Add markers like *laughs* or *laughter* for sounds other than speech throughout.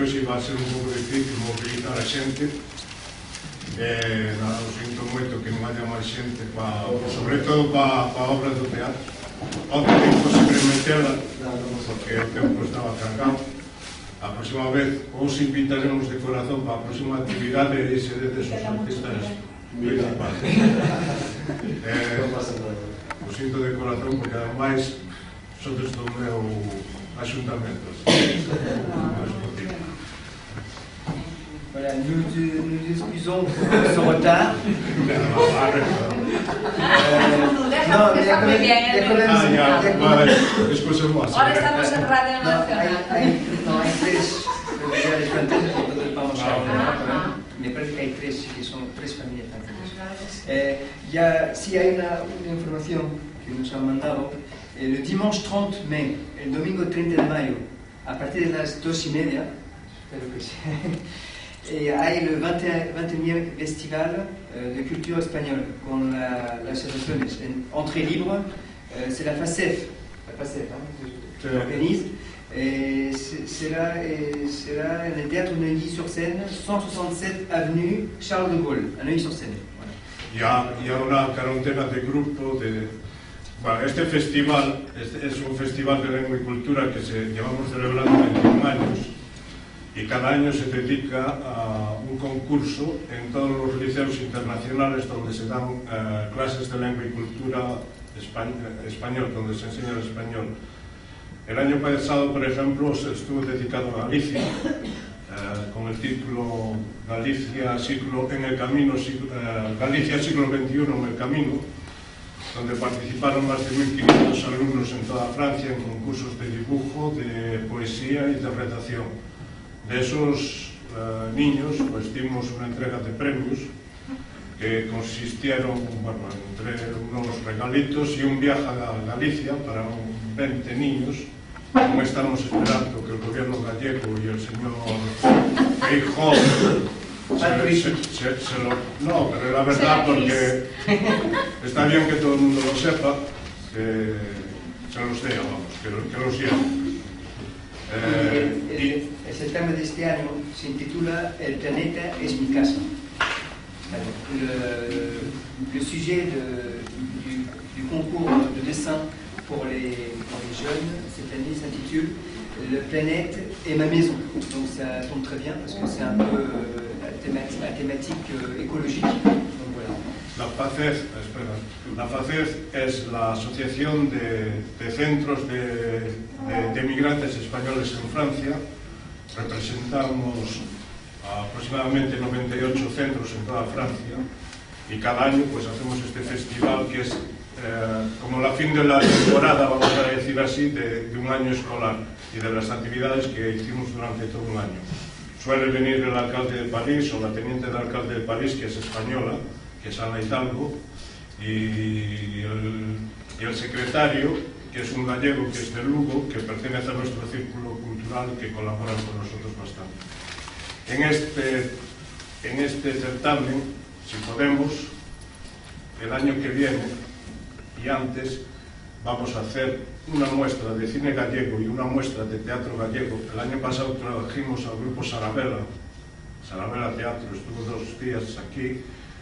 que hoxe vai ser un pouco difícil movilizar a xente. Eh, nada, sinto moito que non haya máis xente pa, sobre todo pa, pa obras do teatro. Onde que posible metela porque o tempo estaba cargado. A próxima vez os invitaremos de corazón para a próxima actividade e se dedes os artistas principales *laughs* eh, o sinto de corazón porque ademais sodes do meu axuntamento. *laughs* Voilà, nous, nous excusons pour ce retard. Non, mais il y a quand même... Il y a quand même, il y a ya, quand vale, même- excusez-moi. Ahora estamos en Radio No, hay, Nacional. no, hay tres, ya les franceses, entonces vamos a ¿no? Me parece que hay tres, que son tres familias francesas. Eh, ya, sí hay una, una información que nos han mandado. Eh, le dimanche 30 mai, el domingo 30 de mayo, a partir de las dos y media, espero que sí, et aille le 21e festival euh, de culture espagnole, qu'on l'association Entrée Libre, euh, c'est la FACEF, la FACEF hein, qui. Et c'est là, c'est là le théâtre Neuilly-sur-Seine, 167 avenue Charles de Gaulle, à Neuilly-sur-Seine. Il, il, y a una quarantena de grupos de... Bueno, este festival este es un festival de lengua y cultura que se, llevamos celebrando 21 años. e cada año se dedica a ah, un concurso en todos los liceos internacionales donde se dan uh, clases de lengua y cultura españ eh, español, donde se enseña el español. El año pasado, por ejemplo, se estuvo dedicado a Galicia, uh, con el título Galicia siglo, en el camino, siglo, uh, Galicia siglo XXI en el camino, donde participaron más de 1.500 alumnos en toda Francia en concursos de dibujo, de poesía y de redacción. De esos eh, niños, pues dimos una entrega de premios que consistieron bueno, entre unos regalitos y un viaje a Galicia para 20 niños. Como estamos esperando que el gobierno gallego y el señor Feijó se, se, se, se lo... No, pero la verdad porque está bien que todo el mundo lo sepa, que se los dé, vamos, que, que los lleve. Eh, El, y, el- el certamen de este año se intitula El planeta es mi casa. Le, le sujet de- du, du concours de dessin pour les, pour les jeunes cette année s'intitule Le planète est ma maison. Donc ça tombe très bien parce que c'est un peu euh, la thématique, la thématique, euh, écologique. La FACES, espera, la FACES es la Asociación de, Centros de, de- Migrantes Españoles en Francia. Representamos aproximadamente 98 centros en toda Francia y cada año pues hacemos este festival que es eh, como la fin de la temporada, vamos a decir así, de, un año escolar y de las actividades que hicimos durante todo un año. Suele venir el alcalde de París o la teniente de alcalde de París, que es española, que es Ana Hidalgo, y el, y el secretario, que es un gallego que es de Lugo, que pertenece a nuestro círculo cultural que colabora con nosotros bastante. En este, en este certamen, si podemos, el año que viene y antes vamos a hacer una muestra de cine gallego y una muestra de teatro gallego. El año pasado trajimos al grupo Sarabela, Sarabela Teatro, estuvo dos días aquí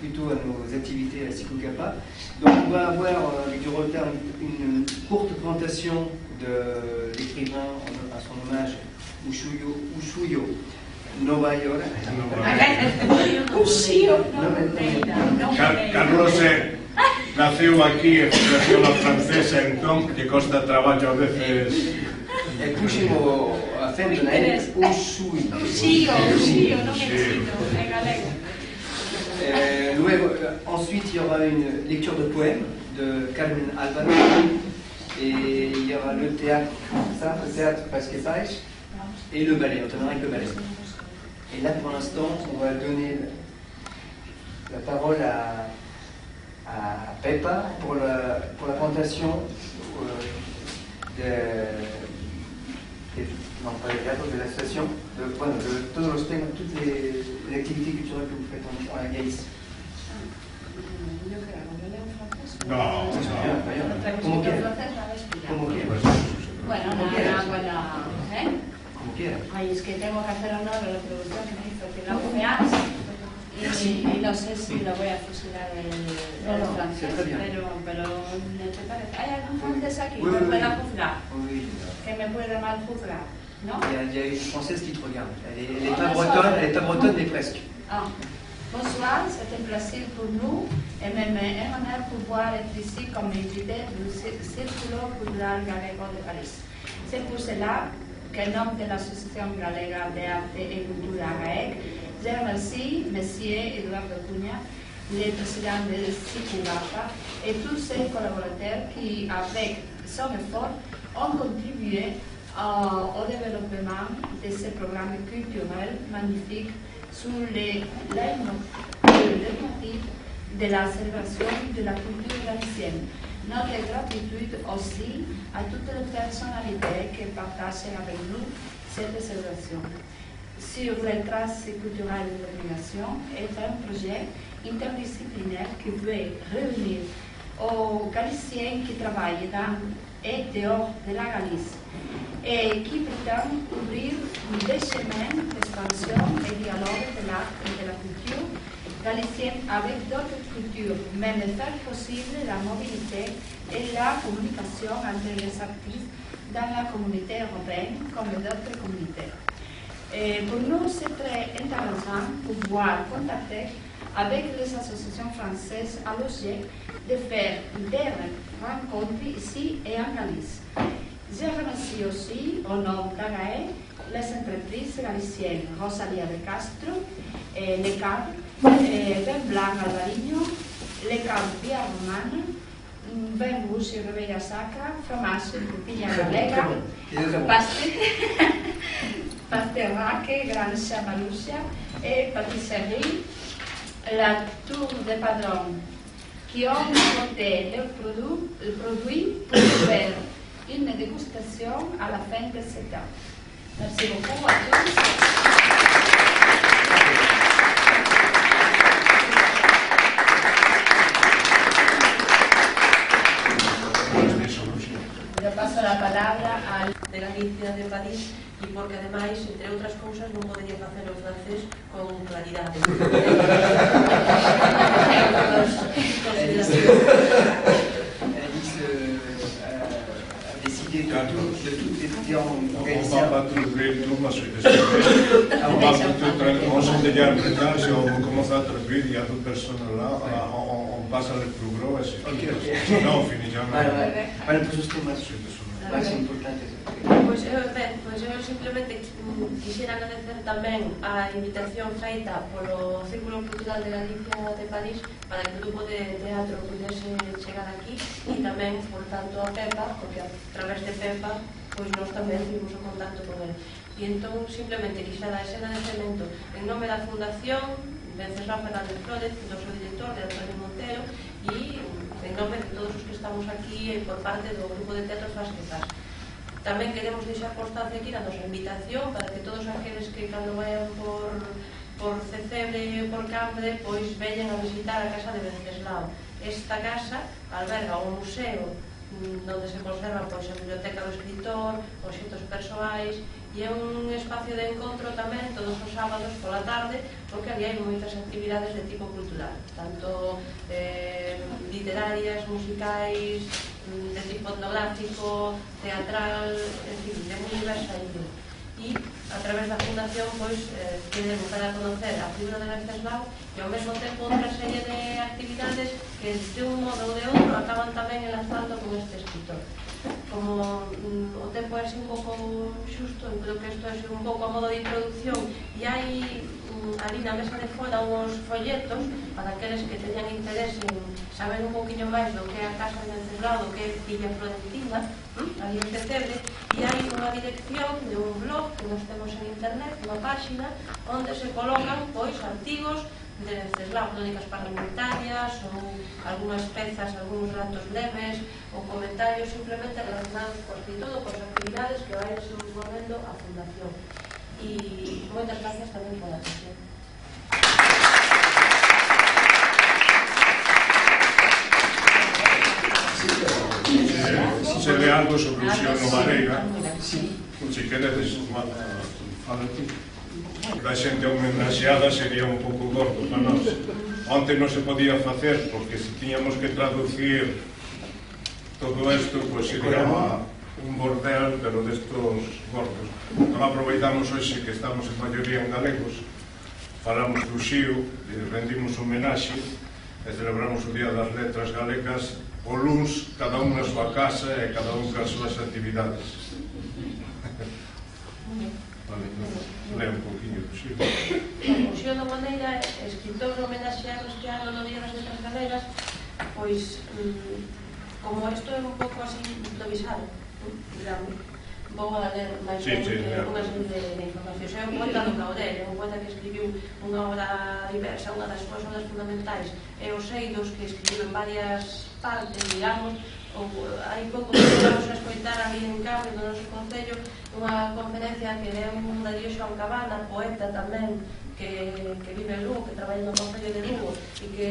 plutôt à nos activités à Sikukapa. Donc on va avoir euh, avec du retard une courte présentation de l'écrivain à son hommage Ushuyo, Ushuyo Nova *laughs* York. Carlos eh, nació aquí en Fundación La Francesa, entonces te costa trabajo a veces. El próximo acento es eh. Ushuyo. Ushuyo, no me en. Euh, euh, ensuite, il y aura une lecture de poèmes de Carmen Alvaro. Et il y aura le théâtre, ça, le théâtre Parce que Faish, et le ballet, notamment avec le ballet. Et là, pour l'instant, on va donner la parole à, Peppa pour la, présentation euh, de, de l'association, de, bueno, de todos los temas, toutes les, les activités culturelles que vous faites en, en Gaïs. Yo creo, yo leo en francés. No, no. Como quiera. Como. Pues, Bueno, nada, bueno, ¿eh? Como quieras. Ay, es que tengo que hacer honor a la producción que me hizo Pilar Feas. Y, y no sé si lo voy a fusilar el, No, el no, francés, pero, pero ¿me te parece? ¿Hay algún francés aquí que me pueda juzgar? Que me pueda mal juzgar, ¿no? Il y, a, il y a une française qui te regarde. Elle n'est pas bretonne, elle est pas bretonne, mais presque. Ah. Bonsoir, c'est un plaisir pour nous et même un honneur pouvoir être ici comme invité du Cir- Círculo Cultural Galego de Paris. C'est pour cela qu'en nom de l'Association Galega de Arte et Culture GAEC, je remercie M. Eduardo Cunha, le président de CICUGAPA et tous ses collaborateurs qui, avec son effort, ont contribué au développement de ce programme culturel magnifique sur les leitmotiv de la célébration de la culture galicienne. Notre gratitude aussi à toutes les personnalités qui partagent avec nous cette célébration. Sur les traces culturelles de l'obligation est un projet interdisciplinaire qui veut réunir aux Galiciens qui travaillent dans et dehors de la Galice et qui prétend ouvrir des chemins d'expansion et dialogue de l'art et de la culture galicienne avec d'autres cultures, même faire possible la mobilité et la communication entre les artistes dans la communauté européenne comme d'autres communautés. Pour nous, c'est très intéressant de pouvoir contacter avec les associations françaises à l'objet de faire des rencontres ici et en Galice. llevan sí o sí o no cada vez las empresas galicianas Rosalía de Castro, eh, Le Cap, eh, Ben Blanc Alvariño, Le Cap Vía Romana, Ben Gusio Rebella Saca, Framasso Cupilla Galega, Pasterraque, Gran Chamalucia, eh, Patisserie, la Tour de Padrón, qui ont apporté le produit, le produit pour consultation à la fin de cet an. Merci beaucoup à tous. Le paso la palabra al de la de París e porque ademais, entre outras cousas, non podería facer o francés con claridade. parce qu'on change de gamme maintenant, si on commence à traduire, il y a d'autres personnes là, on, on passe avec plus gros et c'est okay, okay. Sinon, on finit jamais. Vale, vale. Vale, pues esto más, más importante. Pois, eu, ben, pois eu simplemente quixera agradecer tamén a invitación feita polo Círculo Cultural de Galicia de París para que o grupo de teatro pudese chegar aquí e tamén, por tanto, a Pepa, porque a través de Pepa pois nós tamén vimos o contacto con ele e entón simplemente quixera ese agradecemento en nome da Fundación Venceslao Fernández Flores, do seu director, de Antonio Montero e en nome de todos os que estamos aquí e por parte do Grupo de Teatro Fasquezas. Tamén queremos deixar constancia aquí a nosa invitación para que todos aqueles que cando vayan por, por Cecebre e por Cambre pois veñan a visitar a Casa de Venceslao. Esta casa alberga un museo mm, onde se conserva pois, a biblioteca do escritor, objetos persoais e é un espacio de encontro tamén todos os sábados pola tarde porque ali hai moitas actividades de tipo cultural tanto eh, literarias, musicais mm, de tipo etnográfico teatral, en fin, de moi diversa índole. E a través da fundación pois, eh, queremos dar a conocer a figura de Venceslau e ao mesmo tempo outra serie de actividades que de un modo ou de outro acaban tamén enlazando con este escritor como mm, o tempo é así un pouco xusto, eu creo que isto é un pouco a modo de introducción e hai mm, ali na mesa de fora uns folletos para aqueles que teñan interés en saber un pouquinho máis do que é a Casa de Encerrado, do que é Villa Florentina, hm? ali en Cetebre, e hai unha dirección de un blog que nos temos en internet, unha páxina, onde se colocan pois artigos de Ceslau, crónicas parlamentarias, ou algunhas pezas, algúns ratos leves, ou comentarios simplemente relacionados por si todo, con actividades que vai desenvolvendo a Fundación. E moitas gracias tamén pola atención. se ve algo sobre o Xeo Novareira, se queres, fala ti da xente homenaxeada sería un pouco gordo para nós. Onte non se podía facer, porque se tiñamos que traducir todo isto, pois pues, sería ah, un bordel, pero destos gordos. Non aproveitamos hoxe que estamos en maioría en galegos, falamos do xío, rendimos homenaxe, e celebramos o Día das Letras Galegas o luns cada un na súa casa e cada un cas súas actividades. *laughs* ler un poquinho possível. O Museo do Maneira escritor homenaxear os que ano no día das letras galegas pois mm, como isto é un pouco así improvisado digamos vou a ler máis sí, sí, unhas de, de información é un poeta do Caudel é un poeta que escribiu unha obra diversa unha das súas obras fundamentais. E os eidos que escribiu en varias partes digamos ou hai pouco vamos a escoitar ali en Cambio do noso Concello unha conferencia que deu un Darío Xoan Cabana, poeta tamén que, que vive en Lugo, que traballa no Concello de Lugo e que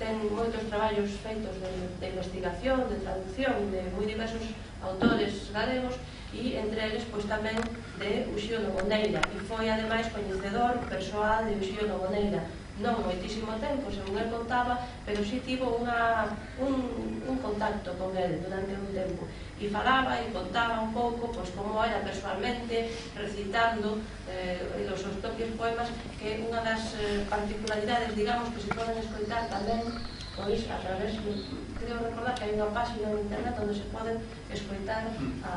ten moitos traballos feitos de, de investigación, de traducción de moi diversos autores galegos e entre eles pois tamén de Uxío Nogoneira e foi ademais coñecedor persoal de Uxío Nogoneira non moitísimo tempo, según el contaba, pero si sí tivo unha, un, un contacto con el durante un tempo. E falaba e contaba un pouco pois, como era personalmente, recitando eh, os seus propios poemas, que é unha das eh, particularidades, digamos, que se poden escoitar tamén pois, a través, creo recordar que hai unha página no internet onde se poden escoitar a,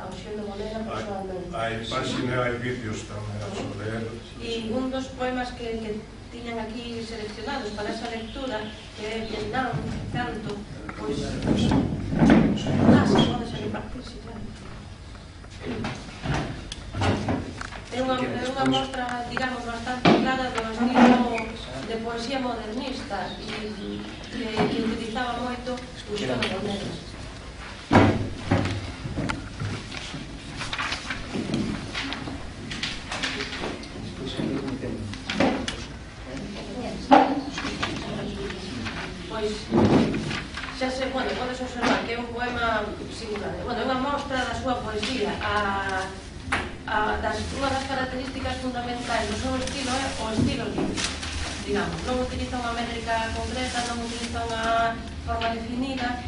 a Oxión de Morena personalmente. Hai página, hai vídeos tamén sobre el. E un dos poemas que, que tiñan aquí seleccionados para esa lectura que é Vietnam, canto, pois... Ah, se pode ser impartir, si, claro. É unha, é unha mostra, digamos, bastante clara do estilo de poesía modernista e que, que utilizaba moito os fondos. Pois a, a, das, unha das características fundamentais do seu estilo é o estilo libre. Digamos, non utiliza unha métrica concreta, non utiliza unha forma definida,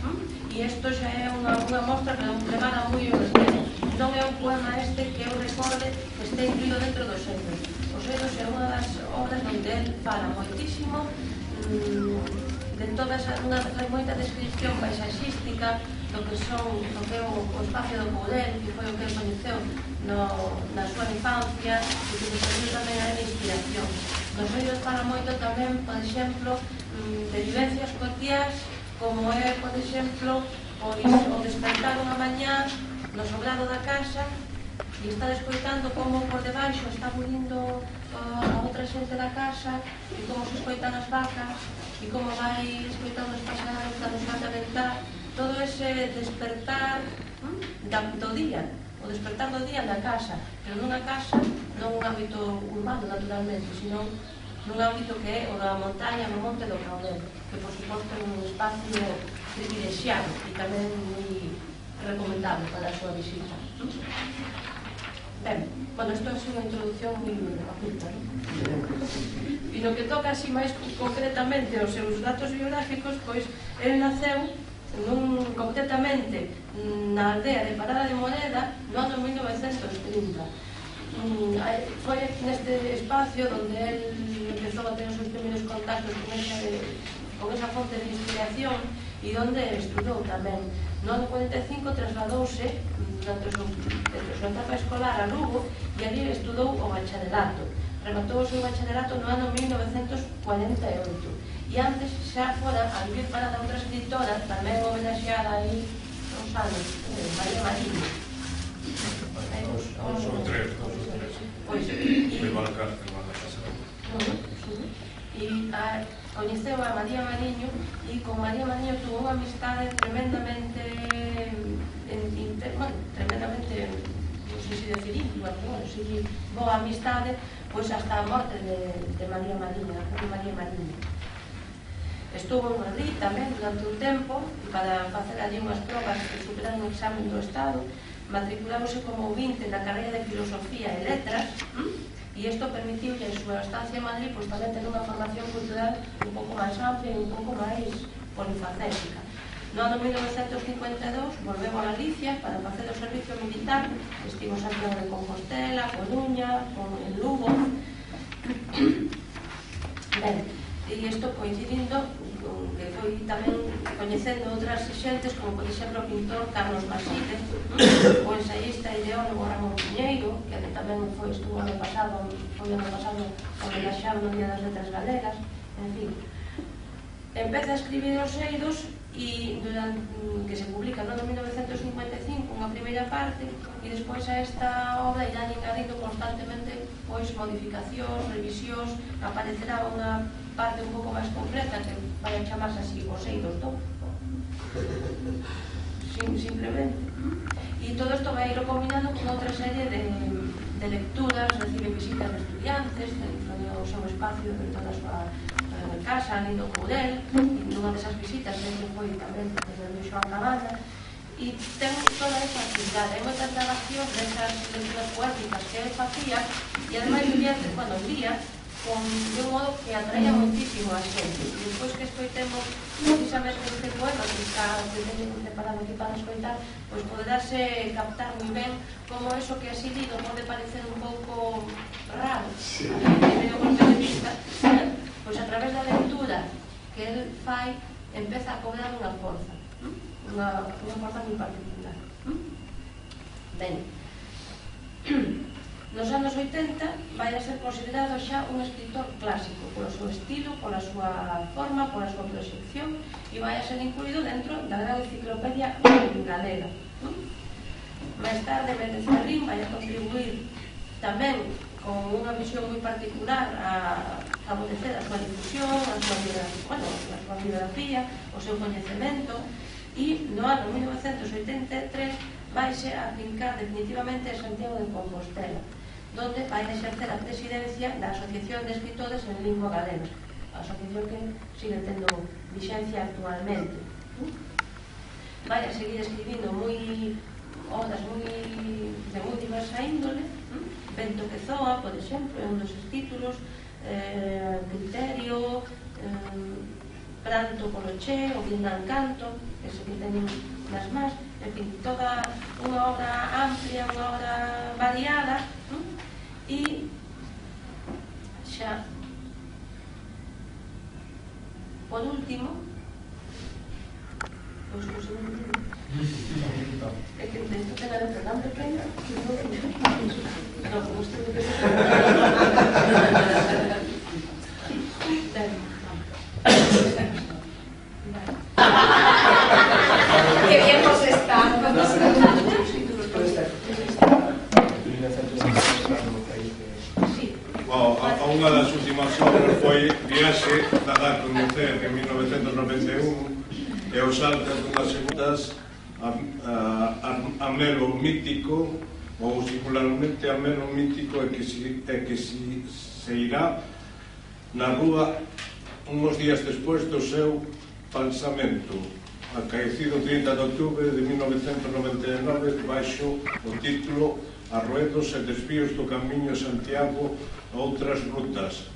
e isto xa é unha, unha mostra que non prepara moi o estilo. Non é un poema este que eu recorde que este incluído dentro do xeito O xénero é unha das obras onde el fala moitísimo, mm, de todas unha, hai moita descripción paisaxística, do que son do que é o, o espacio do poder que foi o que coñeceu no, na súa infancia e que nos tamén a inspiración. Nos libros para moito tamén por exemplo mm, de vivencias cotiás como é por exemplo o, o despertar unha mañá no sobrado da casa e está escoitando como por debaixo está murindo a outra xente da casa e como se escoitan as vacas e como vai escoitando os pasados da desmanta mental todo ese despertar hm, da, do día, o despertar do día na casa, pero nunha casa, non un ámbito urbano naturalmente, sino nun ámbito que é o da montaña, no monte do Caudel, que por suposto é un espacio privilexiado e tamén moi recomendable para a súa visita. Ben, bueno, isto é unha introducción moi apunta, non? E no que toca así máis concretamente aos seus datos biográficos, pois, el naceu nun, concretamente na aldea de Parada de Moneda no ano 1930 mm, foi neste espacio onde el empezou a ter os seus primeiros contactos con esa, con esa fonte de inspiración e onde estudou tamén. No ano 45 trasladouse mm, durante o seu etapa escolar a Lugo e ali estudou o bacharelato. Rematou o seu bacharelato no ano 1948 E antes xa fora a vivir para da outra escritora tamén homenaxeada aí non anos, eh, María Marín. Os, tres, tres. Pois, e... Foi mal va a casa. E a, coñeceu a María Mariño e con María Mariño tuvo unha amistade tremendamente en, inter, bueno, tremendamente non sei se decir igual, bueno, se boa amistade pois hasta a morte de, de María Mariño, de María Mariño Estuvo en Madrid tamén durante un tempo para facer allí unhas probas que superan un examen do Estado matriculándose como ouvinte na carreira de Filosofía e Letras e isto permitiu que a súa estancia en Madrid pois, tamén ter unha formación cultural un pouco máis amplia e un pouco máis polifacética. No ano 1952 volveu a Galicia para facer o servicio militar. Estivo Santiago de Compostela, Coruña, con el Lugo. *coughs* Ben, e isto coincidindo que foi tamén coñecendo outras xentes, como por exemplo o pintor Carlos Basile, *coughs* o ensaísta e ideólogo Ramón Piñeiro, que tamén foi estuvo ano pasado, foi ano pasado homenaxado no Día das Letras Galegas, en fin. Empeza a escribir os eidos e durante, que se publica no? 1955 unha primeira parte e despois a esta obra irán engadindo constantemente pois modificacións, revisións aparecerá unha parte un pouco máis completa que vai a chamarse así os eidos do Sim, simplemente. E todo isto vai ir combinando con outra serie de, de lecturas recibe visitas de estudiantes dentro o seu espacio dentro da súa casa, nin do Courel, nunha desas visitas, sempre foi tamén desde o Xoan Cabana, e ten toda esa actividade, hai moitas grabacións desas lecturas poéticas que ele facía, e ademais vivía cando lía, con de un modo que atraía moitísimo a xente. E despois que escoitemos precisamente este poema que está que teño preparado aquí para escoitar, pois poderase eh, captar moi ben como eso que así digo pode parecer un pouco raro, sí. desde o punto de vista, pois a través da lectura que el fai empeza a cobrar unha forza unha, unha forza moi particular ben. *clears throat* Nos anos 80 vai a ser considerado xa un escritor clásico polo seu estilo, pola súa forma pola súa proxección e vai a ser incluído dentro da gran enciclopedia galega máis tarde Méndez Ferrín vai a contribuir tamén con unha visión moi particular a, favorecer a súa difusión, a súa, bueno, a súa o seu coñecemento e no ano 1983 vaixe a fincar definitivamente a Santiago de Compostela donde vai exercer a presidencia da Asociación de Escritores en Lingua Galega a asociación que sigue tendo vixencia actualmente. Vai a seguir escribindo moi obras moi de moi diversa índole Vento que zoa, por exemplo, é un dos títulos eh, Criterio, eh, Pranto polo Che, o Guindán Canto, ese que teñen nas más, en fin, toda unha obra amplia, unha obra variada, e xa, por último, Unha das últimas obras foi Viaxe da Dar con en 1991 e os altas dunhas segundas a, a, ah, a, a melo mítico ou singularmente a melo mítico é que, si, é que si, se irá na rúa unhos días despois do seu pensamento acaecido 30 de outubro de 1999 baixo o título arruedos e desvíos do Camiño Santiago a outras rutas,